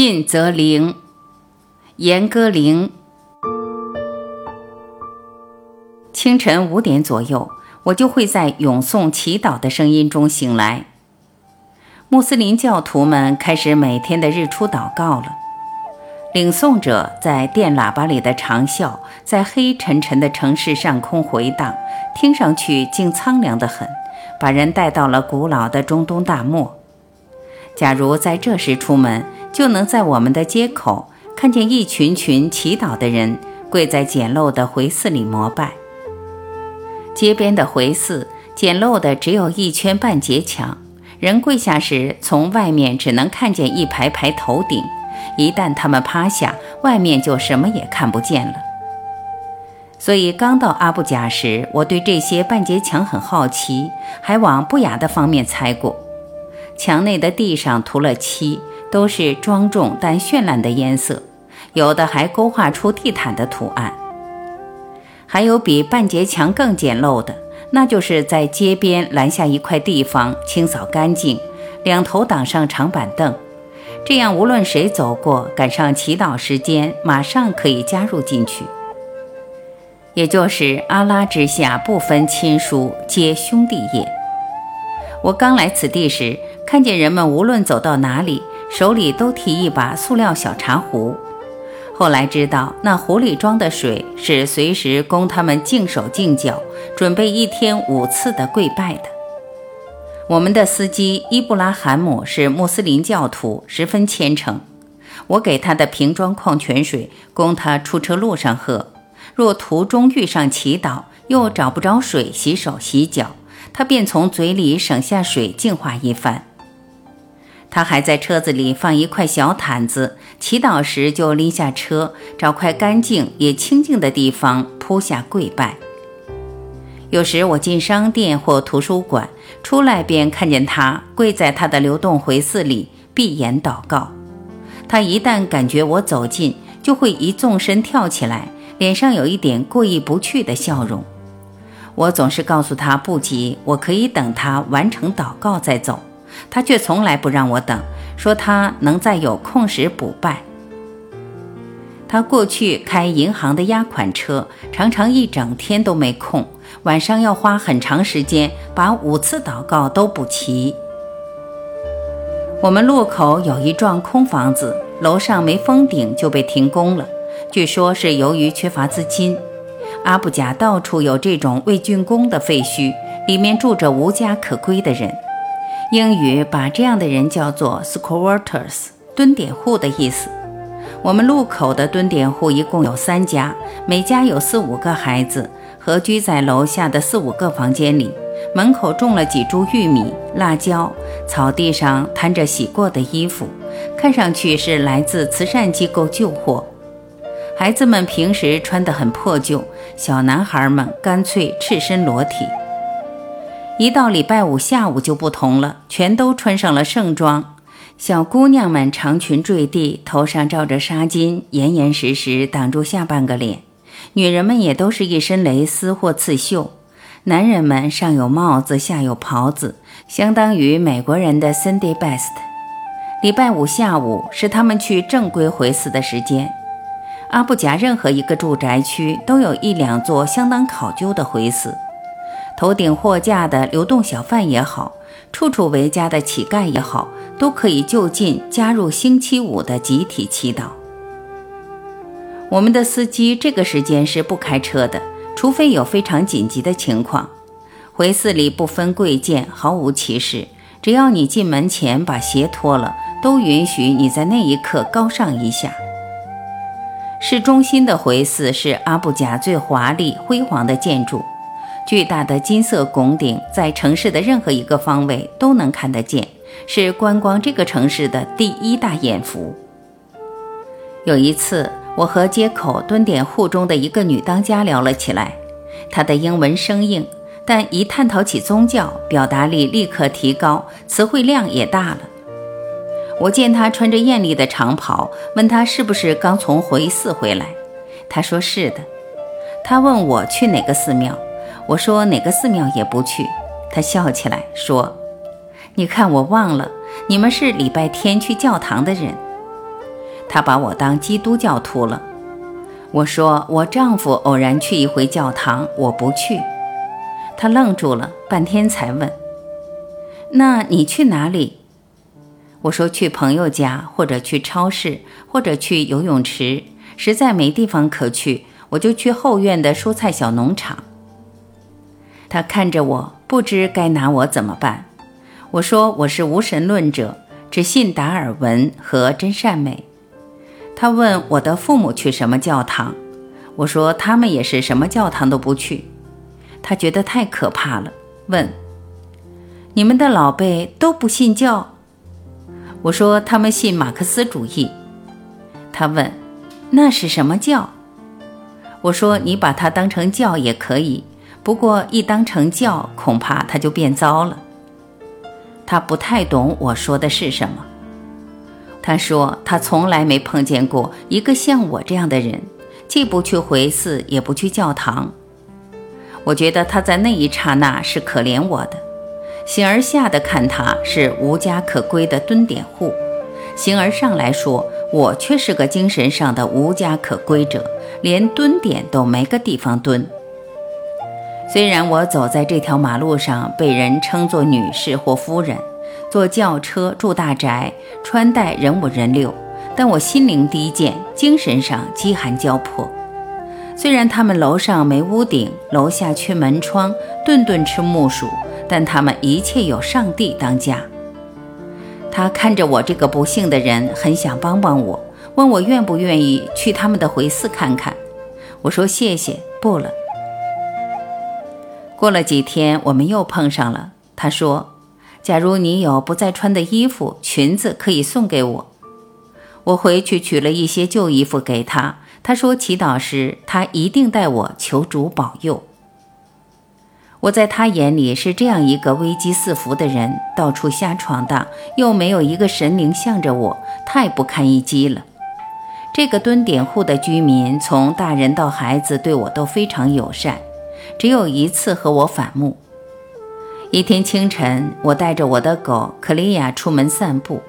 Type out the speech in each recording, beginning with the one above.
信则灵，严歌苓。清晨五点左右，我就会在咏诵祈祷的声音中醒来。穆斯林教徒们开始每天的日出祷告了。领诵者在电喇叭里的长啸，在黑沉沉的城市上空回荡，听上去竟苍凉得很，把人带到了古老的中东大漠。假如在这时出门，就能在我们的街口看见一群群祈祷的人跪在简陋的回寺里膜拜。街边的回寺简陋的只有一圈半截墙，人跪下时从外面只能看见一排排头顶，一旦他们趴下，外面就什么也看不见了。所以刚到阿布贾时，我对这些半截墙很好奇，还往不雅的方面猜过。墙内的地上涂了漆，都是庄重但绚烂的颜色，有的还勾画出地毯的图案。还有比半截墙更简陋的，那就是在街边拦下一块地方，清扫干净，两头挡上长板凳，这样无论谁走过，赶上祈祷时间，马上可以加入进去。也就是阿拉之下不分亲疏，皆兄弟也。我刚来此地时。看见人们无论走到哪里，手里都提一把塑料小茶壶。后来知道，那壶里装的水是随时供他们净手净脚，准备一天五次的跪拜的。我们的司机伊布拉罕姆是穆斯林教徒，十分虔诚。我给他的瓶装矿泉水供他出车路上喝。若途中遇上祈祷，又找不着水洗手洗脚，他便从嘴里省下水净化一番。他还在车子里放一块小毯子，祈祷时就拎下车，找块干净也清静的地方铺下跪拜。有时我进商店或图书馆，出来便看见他跪在他的流动回寺里闭眼祷告。他一旦感觉我走近，就会一纵身跳起来，脸上有一点过意不去的笑容。我总是告诉他不急，我可以等他完成祷告再走。他却从来不让我等，说他能在有空时补拜。他过去开银行的押款车，常常一整天都没空，晚上要花很长时间把五次祷告都补齐。我们路口有一幢空房子，楼上没封顶就被停工了，据说是由于缺乏资金。阿布贾到处有这种未竣工的废墟，里面住着无家可归的人。英语把这样的人叫做 squatters，蹲点户的意思。我们路口的蹲点户一共有三家，每家有四五个孩子，合居在楼下的四五个房间里。门口种了几株玉米、辣椒，草地上摊着洗过的衣服，看上去是来自慈善机构旧货。孩子们平时穿得很破旧，小男孩们干脆赤身裸体。一到礼拜五下午就不同了，全都穿上了盛装。小姑娘们长裙坠地，头上罩着纱巾，严严实实挡住下半个脸。女人们也都是一身蕾丝或刺绣。男人们上有帽子，下有袍子，相当于美国人的 Sunday best。礼拜五下午是他们去正规回寺的时间。阿布贾任何一个住宅区都有一两座相当考究的回寺。头顶货架的流动小贩也好，处处为家的乞丐也好，都可以就近加入星期五的集体祈祷。我们的司机这个时间是不开车的，除非有非常紧急的情况。回寺里不分贵贱，毫无歧视，只要你进门前把鞋脱了，都允许你在那一刻高尚一下。市中心的回寺是阿布贾最华丽辉煌的建筑。巨大的金色拱顶在城市的任何一个方位都能看得见，是观光这个城市的第一大眼福。有一次，我和街口蹲点户中的一个女当家聊了起来，她的英文生硬，但一探讨起宗教，表达力立刻提高，词汇量也大了。我见她穿着艳丽的长袍，问她是不是刚从回寺回来，她说是的。她问我去哪个寺庙。我说哪个寺庙也不去，他笑起来说：“你看我忘了，你们是礼拜天去教堂的人。”他把我当基督教徒了。我说我丈夫偶然去一回教堂，我不去。他愣住了半天才问：“那你去哪里？”我说：“去朋友家，或者去超市，或者去游泳池。实在没地方可去，我就去后院的蔬菜小农场。”他看着我，不知该拿我怎么办。我说：“我是无神论者，只信达尔文和真善美。”他问我的父母去什么教堂，我说他们也是什么教堂都不去。他觉得太可怕了，问：“你们的老辈都不信教？”我说他们信马克思主义。他问：“那是什么教？”我说：“你把它当成教也可以，不过一当成教，恐怕他就变糟了。”他不太懂我说的是什么。他说他从来没碰见过一个像我这样的人，既不去回寺，也不去教堂。我觉得他在那一刹那是可怜我的，形而下的看他是无家可归的蹲点户，形而上来说我却是个精神上的无家可归者，连蹲点都没个地方蹲。虽然我走在这条马路上，被人称作女士或夫人，坐轿车住大宅，穿戴人五人六，但我心灵低贱，精神上饥寒交迫。虽然他们楼上没屋顶，楼下缺门窗，顿顿吃木薯，但他们一切有上帝当家。他看着我这个不幸的人，很想帮帮我，问我愿不愿意去他们的回寺看看。我说谢谢，不了。过了几天，我们又碰上了。他说：“假如你有不再穿的衣服、裙子，可以送给我。”我回去取了一些旧衣服给他。他说：“祈祷时，他一定带我求主保佑。”我在他眼里是这样一个危机四伏的人，到处瞎闯荡，又没有一个神灵向着我，太不堪一击了。这个蹲点户的居民，从大人到孩子，对我都非常友善，只有一次和我反目。一天清晨，我带着我的狗克利亚出门散步，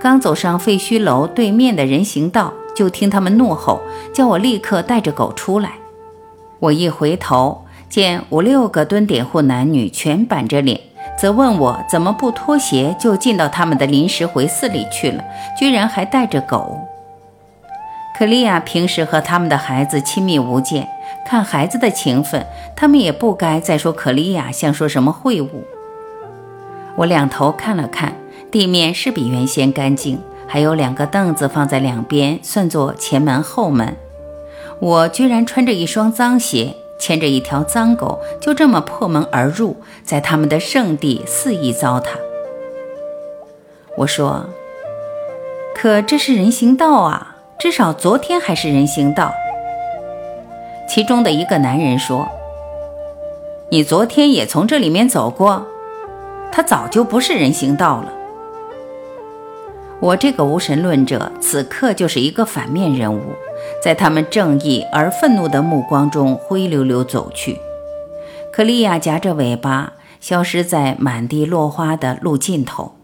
刚走上废墟楼对面的人行道。就听他们怒吼，叫我立刻带着狗出来。我一回头，见五六个蹲点户男女全板着脸，责问我怎么不脱鞋就进到他们的临时回寺里去了，居然还带着狗。克利亚平时和他们的孩子亲密无间，看孩子的情分，他们也不该再说可利亚像说什么秽物。我两头看了看，地面是比原先干净。还有两个凳子放在两边，算作前门后门。我居然穿着一双脏鞋，牵着一条脏狗，就这么破门而入，在他们的圣地肆意糟蹋。我说：“可这是人行道啊，至少昨天还是人行道。”其中的一个男人说：“你昨天也从这里面走过，它早就不是人行道了。”我这个无神论者，此刻就是一个反面人物，在他们正义而愤怒的目光中灰溜溜走去。可利亚夹着尾巴，消失在满地落花的路尽头。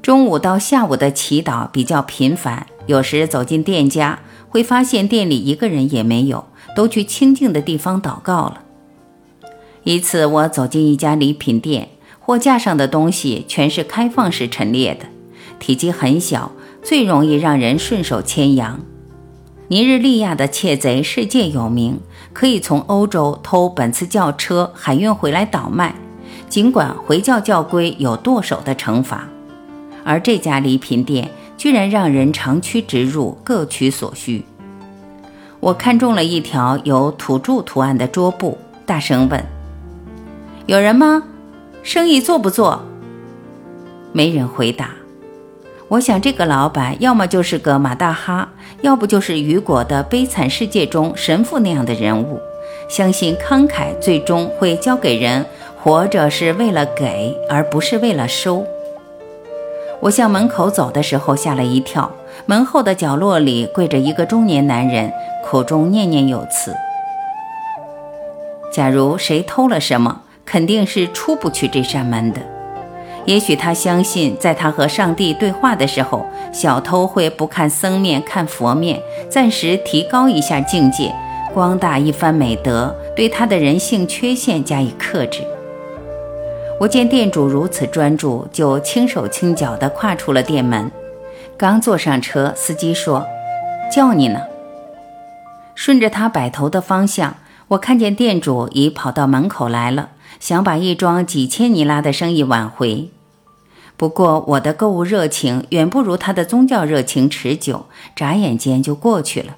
中午到下午的祈祷比较频繁，有时走进店家，会发现店里一个人也没有，都去清静的地方祷告了。一次，我走进一家礼品店。货架上的东西全是开放式陈列的，体积很小，最容易让人顺手牵羊。尼日利亚的窃贼世界有名，可以从欧洲偷本次轿车海运回来倒卖。尽管回教教规有剁手的惩罚，而这家礼品店居然让人长驱直入，各取所需。我看中了一条有土著图案的桌布，大声问：“有人吗？”生意做不做？没人回答。我想这个老板要么就是个马大哈，要不就是雨果的《悲惨世界》中神父那样的人物。相信慷慨最终会教给人，活着是为了给，而不是为了收。我向门口走的时候吓了一跳，门后的角落里跪着一个中年男人，口中念念有词：“假如谁偷了什么。”肯定是出不去这扇门的，也许他相信，在他和上帝对话的时候，小偷会不看僧面看佛面，暂时提高一下境界，光大一番美德，对他的人性缺陷加以克制。我见店主如此专注，就轻手轻脚地跨出了店门。刚坐上车，司机说：“叫你呢。”顺着他摆头的方向，我看见店主已跑到门口来了，想把一桩几千尼拉的生意挽回。不过我的购物热情远不如他的宗教热情持久，眨眼间就过去了。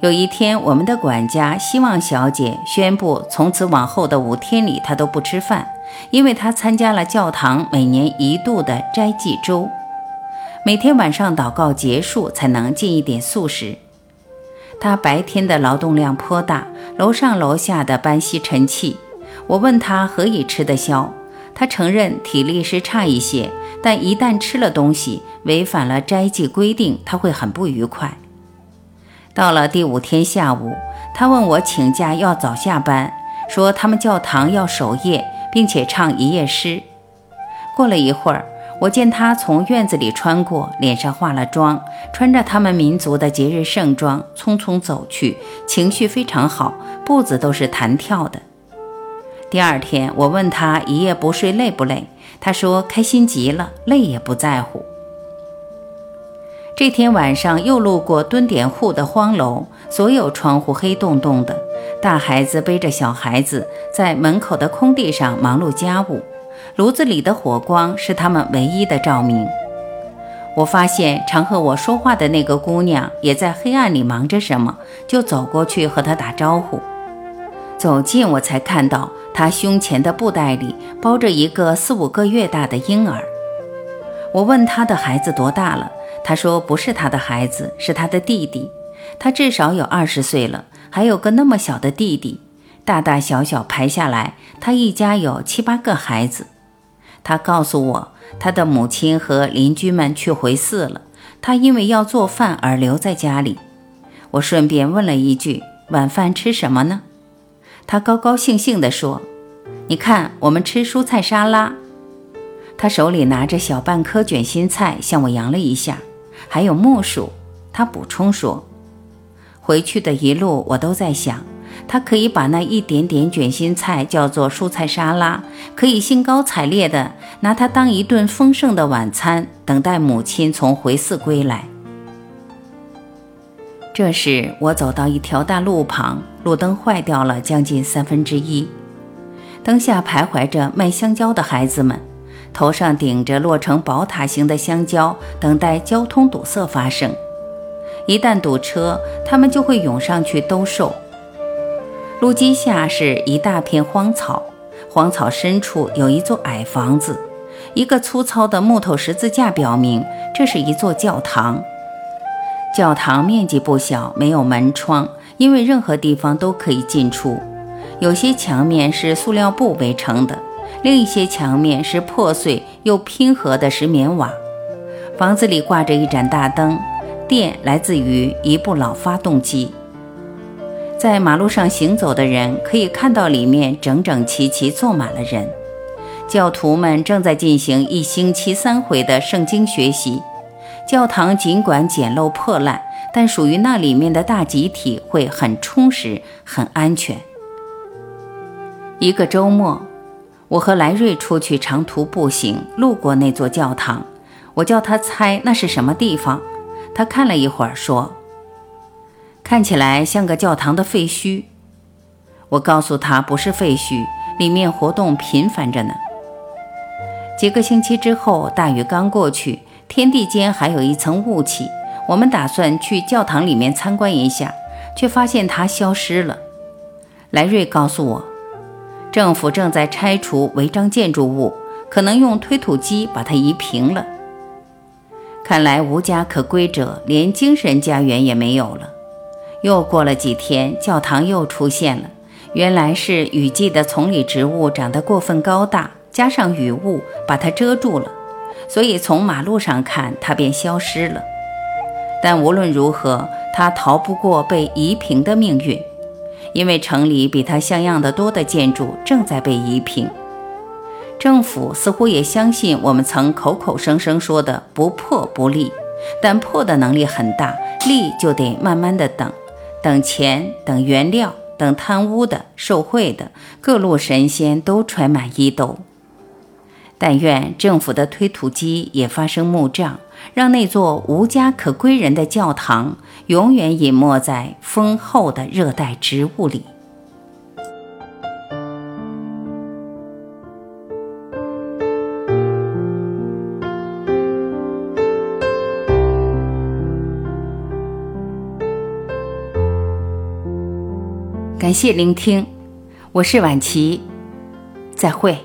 有一天，我们的管家希望小姐宣布，从此往后的五天里她都不吃饭，因为她参加了教堂每年一度的斋祭周，每天晚上祷告结束才能进一点素食。她白天的劳动量颇大，楼上楼下的搬吸尘器。我问她何以吃得消？他承认体力是差一些，但一旦吃了东西，违反了斋戒规定，他会很不愉快。到了第五天下午，他问我请假要早下班，说他们教堂要守夜，并且唱一夜诗。过了一会儿，我见他从院子里穿过，脸上化了妆，穿着他们民族的节日盛装，匆匆走去，情绪非常好，步子都是弹跳的。第二天，我问他一夜不睡累不累，他说开心极了，累也不在乎。这天晚上又路过蹲点户的荒楼，所有窗户黑洞洞的，大孩子背着小孩子在门口的空地上忙碌家务，炉子里的火光是他们唯一的照明。我发现常和我说话的那个姑娘也在黑暗里忙着什么，就走过去和她打招呼。走近，我才看到她胸前的布袋里包着一个四五个月大的婴儿。我问他的孩子多大了，他说不是他的孩子，是他的弟弟。他至少有二十岁了，还有个那么小的弟弟，大大小小排下来，他一家有七八个孩子。他告诉我，他的母亲和邻居们去回寺了，他因为要做饭而留在家里。我顺便问了一句：晚饭吃什么呢？他高高兴兴地说：“你看，我们吃蔬菜沙拉。”他手里拿着小半颗卷心菜，向我扬了一下，还有木薯。他补充说：“回去的一路，我都在想，他可以把那一点点卷心菜叫做蔬菜沙拉，可以兴高采烈地拿它当一顿丰盛的晚餐，等待母亲从回寺归来。”这时，我走到一条大路旁，路灯坏掉了将近三分之一。灯下徘徊着卖香蕉的孩子们，头上顶着落成宝塔形的香蕉，等待交通堵塞发生。一旦堵车，他们就会涌上去兜售。路基下是一大片荒草，荒草深处有一座矮房子，一个粗糙的木头十字架表明这是一座教堂。教堂面积不小，没有门窗，因为任何地方都可以进出。有些墙面是塑料布围成的，另一些墙面是破碎又拼合的石棉瓦。房子里挂着一盏大灯，电来自于一部老发动机。在马路上行走的人可以看到里面整整齐齐坐满了人，教徒们正在进行一星期三回的圣经学习。教堂尽管简陋破烂，但属于那里面的大集体会很充实、很安全。一个周末，我和莱瑞出去长途步行，路过那座教堂。我叫他猜那是什么地方，他看了一会儿，说：“看起来像个教堂的废墟。”我告诉他不是废墟，里面活动频繁着呢。几个星期之后，大雨刚过去。天地间还有一层雾气，我们打算去教堂里面参观一下，却发现它消失了。莱瑞告诉我，政府正在拆除违章建筑物，可能用推土机把它移平了。看来无家可归者连精神家园也没有了。又过了几天，教堂又出现了，原来是雨季的丛里植物长得过分高大，加上雨雾把它遮住了。所以从马路上看，它便消失了。但无论如何，它逃不过被移平的命运，因为城里比它像样的多的建筑正在被移平。政府似乎也相信我们曾口口声声说的“不破不立”，但破的能力很大，立就得慢慢的等，等钱，等原料，等贪污的、受贿的，各路神仙都揣满衣兜。但愿政府的推土机也发生木障，让那座无家可归人的教堂永远隐没在丰厚的热带植物里。感谢聆听，我是晚琪，再会。